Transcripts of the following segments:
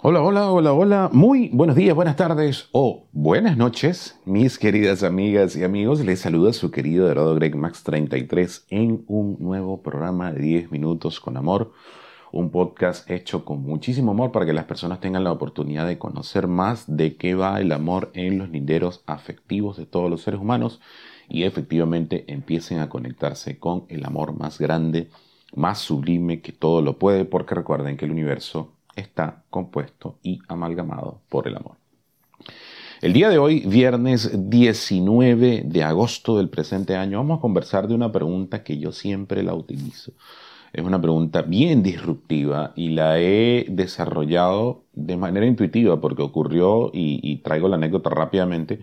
Hola, hola, hola, hola. Muy buenos días, buenas tardes o buenas noches, mis queridas amigas y amigos. Les saluda su querido Dorado Greg Max 33 en un nuevo programa de 10 minutos con amor. Un podcast hecho con muchísimo amor para que las personas tengan la oportunidad de conocer más de qué va el amor en los linderos afectivos de todos los seres humanos y efectivamente empiecen a conectarse con el amor más grande, más sublime que todo lo puede, porque recuerden que el universo está compuesto y amalgamado por el amor. El día de hoy, viernes 19 de agosto del presente año, vamos a conversar de una pregunta que yo siempre la utilizo. Es una pregunta bien disruptiva y la he desarrollado de manera intuitiva porque ocurrió, y, traigo la anécdota rápidamente,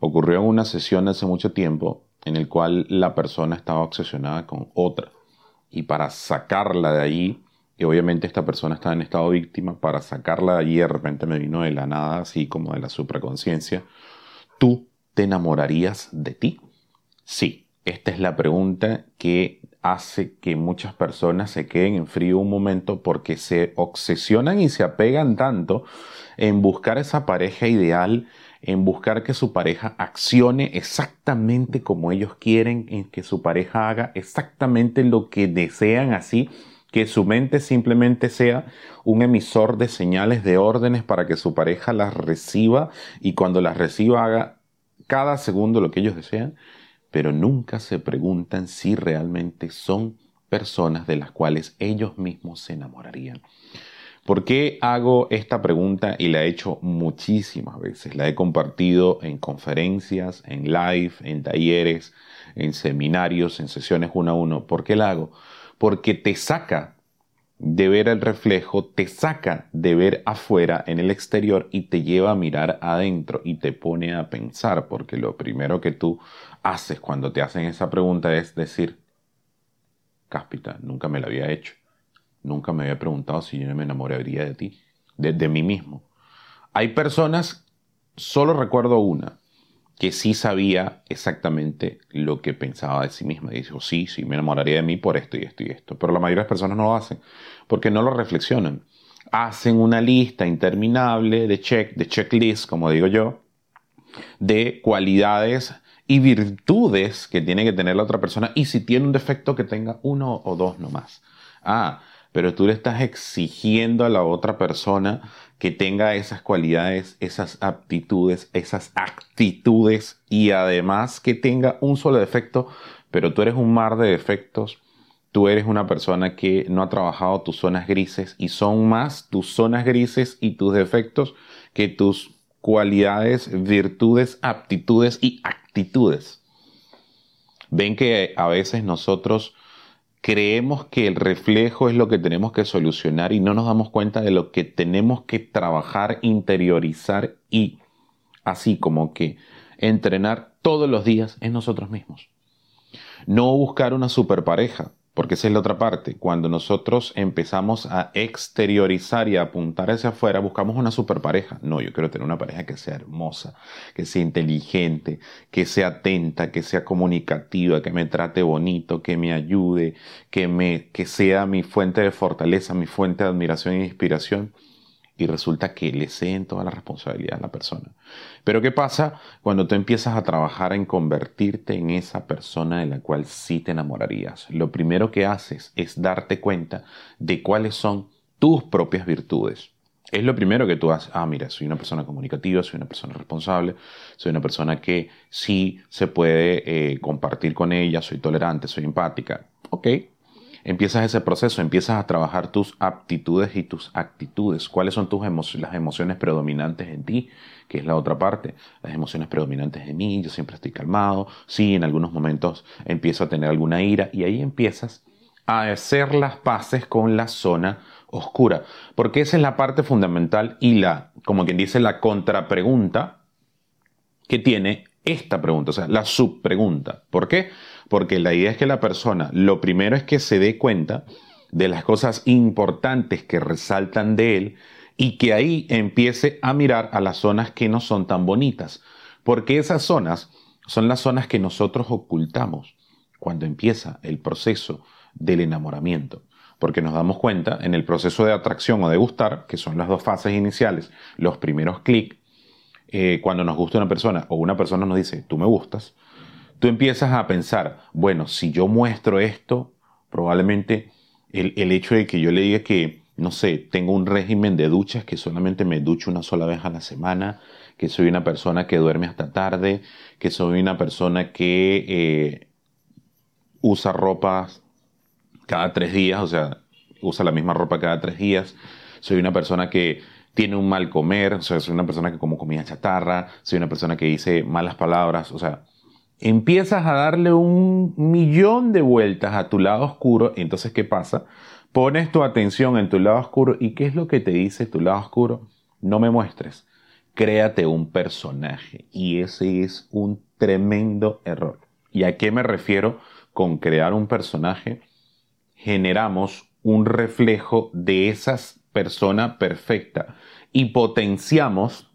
ocurrió en una sesión hace mucho tiempo en el cual la persona estaba obsesionada con otra. Y para sacarla de allí, y obviamente esta persona estaba en estado víctima, para sacarla de allí de repente me vino de la nada, así como de la supraconciencia, ¿tú te enamorarías de ti? Sí, esta es la pregunta que hace que muchas personas se queden en frío un momento porque se obsesionan y se apegan tanto en buscar esa pareja ideal, en buscar que su pareja accione exactamente como ellos quieren, en que su pareja haga exactamente lo que desean así que su mente simplemente sea un emisor de señales, de órdenes para que su pareja las reciba y cuando las reciba haga cada segundo lo que ellos desean, pero nunca se preguntan si realmente son personas de las cuales ellos mismos se enamorarían. ¿Por qué hago esta pregunta y la he hecho muchísimas veces? La he compartido en conferencias, en live, en talleres, en seminarios, en sesiones uno a uno. ¿Por qué la hago? Porque te saca de ver el reflejo, te saca de ver afuera en el exterior y te lleva a mirar adentro y te pone a pensar, porque lo primero que tú haces cuando te hacen esa pregunta es decir, Cáspita, nunca me la había hecho, nunca me había preguntado si yo me enamoraría de ti, de, de mí mismo. Hay personas, solo recuerdo una, que sí sabía exactamente lo que pensaba de sí misma. Y dijo, sí, sí, me enamoraría de mí por esto y esto y esto. Pero la mayoría de personas no lo hacen porque no lo reflexionan. Hacen una lista interminable de check, de checklist, como digo yo, de cualidades y virtudes que tiene que tener la otra persona y si tiene un defecto que tenga uno o dos nomás. Ah, pero tú le estás exigiendo a la otra persona que tenga esas cualidades, esas aptitudes, esas actitudes y además que tenga un solo defecto, pero tú eres un mar de defectos, tú eres una persona que no ha trabajado tus zonas grises y son más tus zonas grises y tus defectos que tus cualidades, virtudes, aptitudes y actitudes. Ven que a veces nosotros creemos que el reflejo es lo que tenemos que solucionar y no nos damos cuenta de lo que tenemos que trabajar, interiorizar y así como que entrenar todos los días en nosotros mismos. No buscar una superpareja, porque esa es la otra parte. Cuando nosotros empezamos a exteriorizar y a apuntar hacia afuera, buscamos una super pareja. No, yo quiero tener una pareja que sea hermosa, que sea inteligente, que sea atenta, que sea comunicativa, que me trate bonito, que me ayude, que, me, que sea mi fuente de fortaleza, mi fuente de admiración e inspiración y resulta que le ceden toda la responsabilidad a la persona. Pero ¿qué pasa cuando tú empiezas a trabajar en convertirte en esa persona de la cual sí te enamorarías? Lo primero que haces es darte cuenta de cuáles son tus propias virtudes. Es lo primero que tú haces. Ah, mira, soy una persona comunicativa, soy una persona responsable, soy una persona que sí se puede eh, compartir con ella, soy tolerante, soy empática. Ok, empiezas ese proceso, empiezas a trabajar tus aptitudes y tus actitudes. ¿Cuáles son tus las emociones predominantes en ti? Que es la otra parte. Las emociones predominantes en mí, yo siempre estoy calmado. Sí, en algunos momentos empiezo a tener alguna ira y ahí empiezas a hacer las paces con la zona oscura. Porque esa es la parte fundamental y la, como quien dice, la contrapregunta que tiene esta pregunta, o sea, la subpregunta. ¿Por qué? Porque la idea es que la persona, lo primero es que se dé cuenta de las cosas importantes que resaltan de él y que ahí empiece a mirar a las zonas que no son tan bonitas. Porque esas zonas son las zonas que nosotros ocultamos cuando empieza el proceso del enamoramiento. porque nos damos cuenta en el proceso de atracción o de gustar, que son las dos fases iniciales, los primeros clics, eh, cuando nos gusta una persona o una persona nos dice, tú me gustas, tú empiezas a pensar, bueno, si yo muestro esto, probablemente el, el hecho de que yo le diga que, no sé, tengo un régimen de duchas que solamente me ducho una sola vez a la semana, que soy una persona que duerme hasta tarde, que soy una persona que eh, usa ropa cada tres días, o sea, usa la misma ropa cada tres días, soy una persona que tiene un mal comer, o sea, soy una persona que como comida chatarra, soy una persona que dice malas palabras, o sea, empiezas a darle un millón de vueltas a tu lado oscuro, entonces ¿qué pasa? Pones tu atención en tu lado oscuro y ¿qué es lo que te dice tu lado oscuro? No me muestres créate un personaje. Y ese es un tremendo error. ¿Y a qué me refiero con crear un personaje? Generamos un reflejo de esa persona perfecta y potenciamos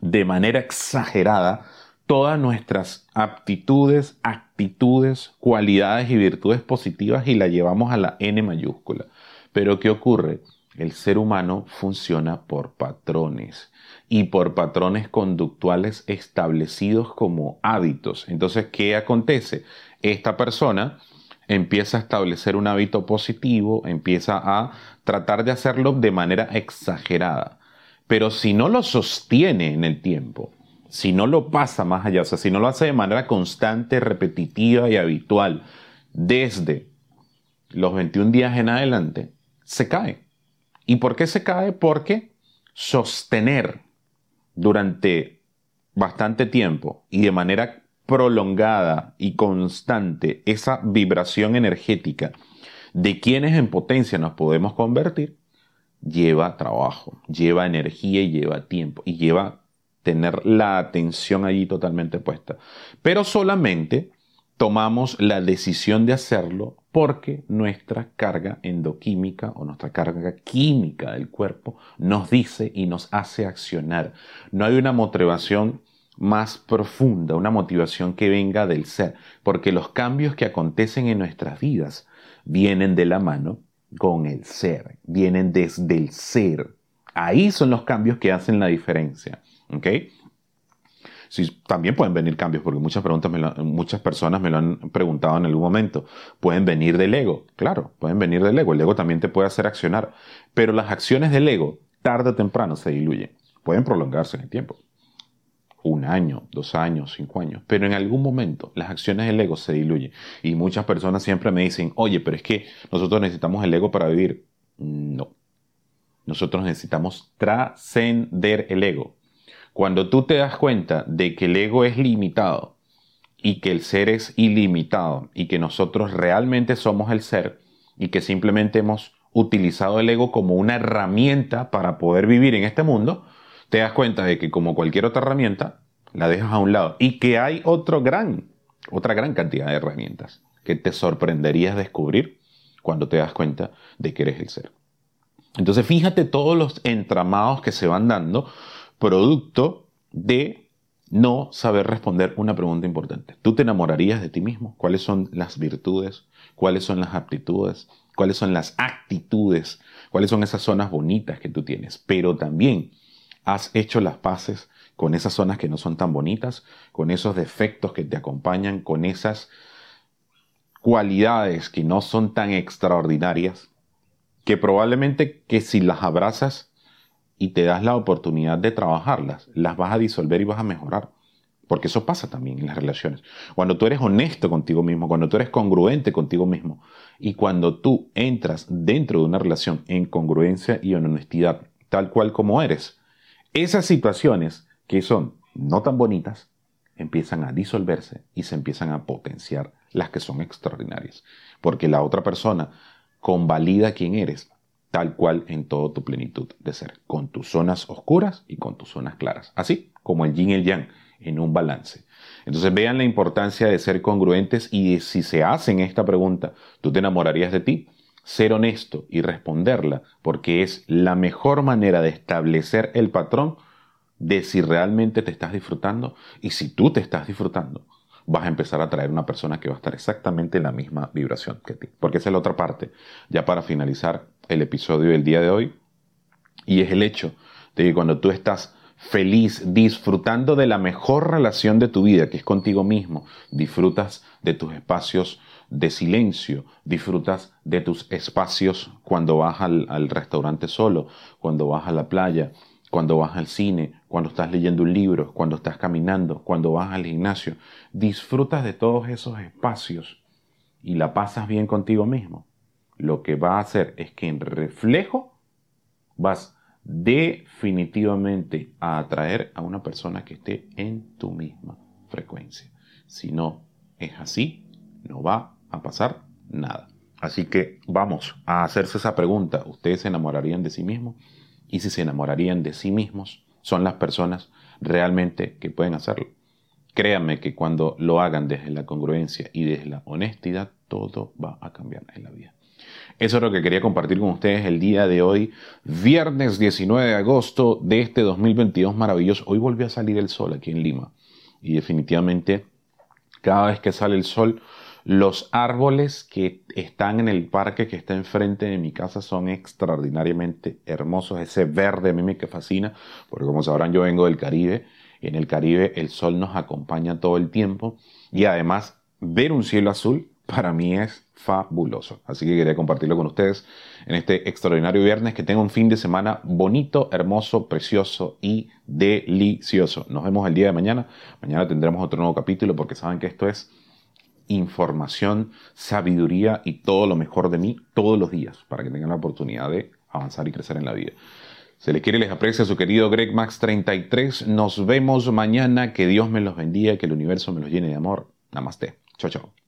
de manera exagerada todas nuestras aptitudes, actitudes, cualidades y virtudes positivas y la llevamos a la N mayúscula. Pero ¿qué ocurre? El ser humano funciona por patrones y por patrones conductuales establecidos como hábitos. Entonces, ¿qué acontece? Esta persona empieza a establecer un hábito positivo, empieza a tratar de hacerlo de manera exagerada. Pero si no lo sostiene en el tiempo, si no lo pasa más allá, o sea, si no lo hace de manera constante, repetitiva y habitual desde los 21 días en adelante, se cae. ¿Y por qué se cae? Porque sostener durante bastante tiempo y de manera prolongada y constante esa vibración energética de quienes en potencia nos podemos convertir, lleva trabajo, lleva energía y lleva tiempo y lleva tener la atención allí totalmente puesta. Pero solamente tomamos la decisión de hacerlo porque nuestra carga endoquímica o nuestra carga química del cuerpo nos dice y nos hace accionar. No hay una motivación más profunda, una motivación que venga del ser, porque los cambios que acontecen en nuestras vidas vienen de la mano con el ser, vienen desde el ser. Ahí son los cambios que hacen la diferencia. ¿ok?, también pueden venir cambios, porque muchas, preguntas muchas personas me lo han preguntado en algún momento. Pueden venir del ego, claro, pueden venir del ego. El ego también te puede hacer accionar. Pero las acciones del ego, tarde o temprano, se diluyen. Pueden prolongarse en el tiempo. Un año, dos años, cinco años. Pero en algún momento las acciones del ego se diluyen. Y muchas personas siempre me dicen, oye, pero es que nosotros necesitamos el ego para vivir. No. Nosotros necesitamos trascender el ego. Cuando tú te das cuenta de que el ego es limitado y que el ser es ilimitado y que nosotros realmente somos el ser y que simplemente hemos utilizado el ego como una herramienta para poder vivir en este mundo, te das cuenta de que como cualquier otra herramienta, la dejas a un lado y que hay otro gran, otra gran cantidad de herramientas que te sorprenderías descubrir cuando te das cuenta de que eres el ser. Entonces fíjate todos los entramados que se van dando producto de no saber responder una pregunta importante. ¿Tú te enamorarías de ti mismo? ¿Cuáles son las virtudes? ¿Cuáles son las aptitudes? ¿Cuáles son las actitudes? ¿Cuáles son esas zonas bonitas que tú tienes? Pero también has hecho las paces con esas zonas que no son tan bonitas, con esos defectos que te acompañan, con esas cualidades que no son tan extraordinarias, que probablemente que si las abrazas y te das la oportunidad de trabajarlas, las vas a disolver y vas a mejorar. Porque eso pasa también en las relaciones. Cuando tú eres honesto contigo mismo, cuando tú eres congruente contigo mismo y cuando tú entras dentro de una relación en congruencia y en honestidad, tal cual como eres, esas situaciones que son no tan bonitas empiezan a disolverse y se empiezan a potenciar las que son extraordinarias. Porque la otra persona convalida quién eres tal cual en toda tu plenitud de ser, con tus zonas oscuras y con tus zonas claras, así como el yin y el yang, en un balance. Entonces vean la importancia de ser congruentes y si se hacen esta pregunta, ¿tú te enamorarías de ti? Ser honesto y responderla, porque es la mejor manera de establecer el patrón de si realmente te estás disfrutando y si tú te estás disfrutando. Vas a empezar a traer una persona que va a estar exactamente en la misma vibración que ti. Porque esa es la otra parte, ya para finalizar el episodio del día de hoy, y es el hecho de que cuando tú estás feliz, disfrutando de la mejor relación de tu vida, que es contigo mismo, disfrutas de tus espacios de silencio, disfrutas de tus espacios cuando vas al, al, restaurante solo, cuando vas a la playa, cuando vas al cine, cuando estás leyendo un libro, cuando estás caminando, cuando vas al gimnasio. Disfrutas de todos esos espacios y la pasas bien contigo mismo. Lo que va a hacer es que en reflejo vas definitivamente a atraer a una persona que esté en tu misma frecuencia. Si no es así, no va a pasar nada. Así que vamos a hacerse esa pregunta. ¿Ustedes se enamorarían de sí mismos? Y si se enamorarían de sí mismos, son las personas realmente que pueden hacerlo. Créanme que cuando lo hagan desde la congruencia y desde la honestidad, todo va a cambiar en la vida. Eso es lo que quería compartir con ustedes el día de hoy, viernes 19 de agosto de este 2022 maravilloso. Hoy volvió a salir el sol aquí en Lima y definitivamente cada vez que sale el sol, los árboles que están en el parque que está enfrente de mi casa son extraordinariamente hermosos. Ese verde a mí me fascina, porque como sabrán yo vengo del Caribe. En el Caribe el sol nos acompaña todo el tiempo y además ver un cielo azul para mí es fabuloso. Así que quería compartirlo con ustedes en este extraordinario viernes. Que tenga un fin de semana bonito, hermoso, precioso y delicioso. Nos vemos el día de mañana. Mañana tendremos otro nuevo capítulo porque saben que esto es información, sabiduría y todo lo mejor de mí todos los días para que tengan la oportunidad de avanzar y crecer en la vida. Se les quiere y les aprecia su querido Greg Max 33. Nos vemos mañana. Que Dios me los bendiga, que el universo me los llene de amor. Namaste. Chao, chao.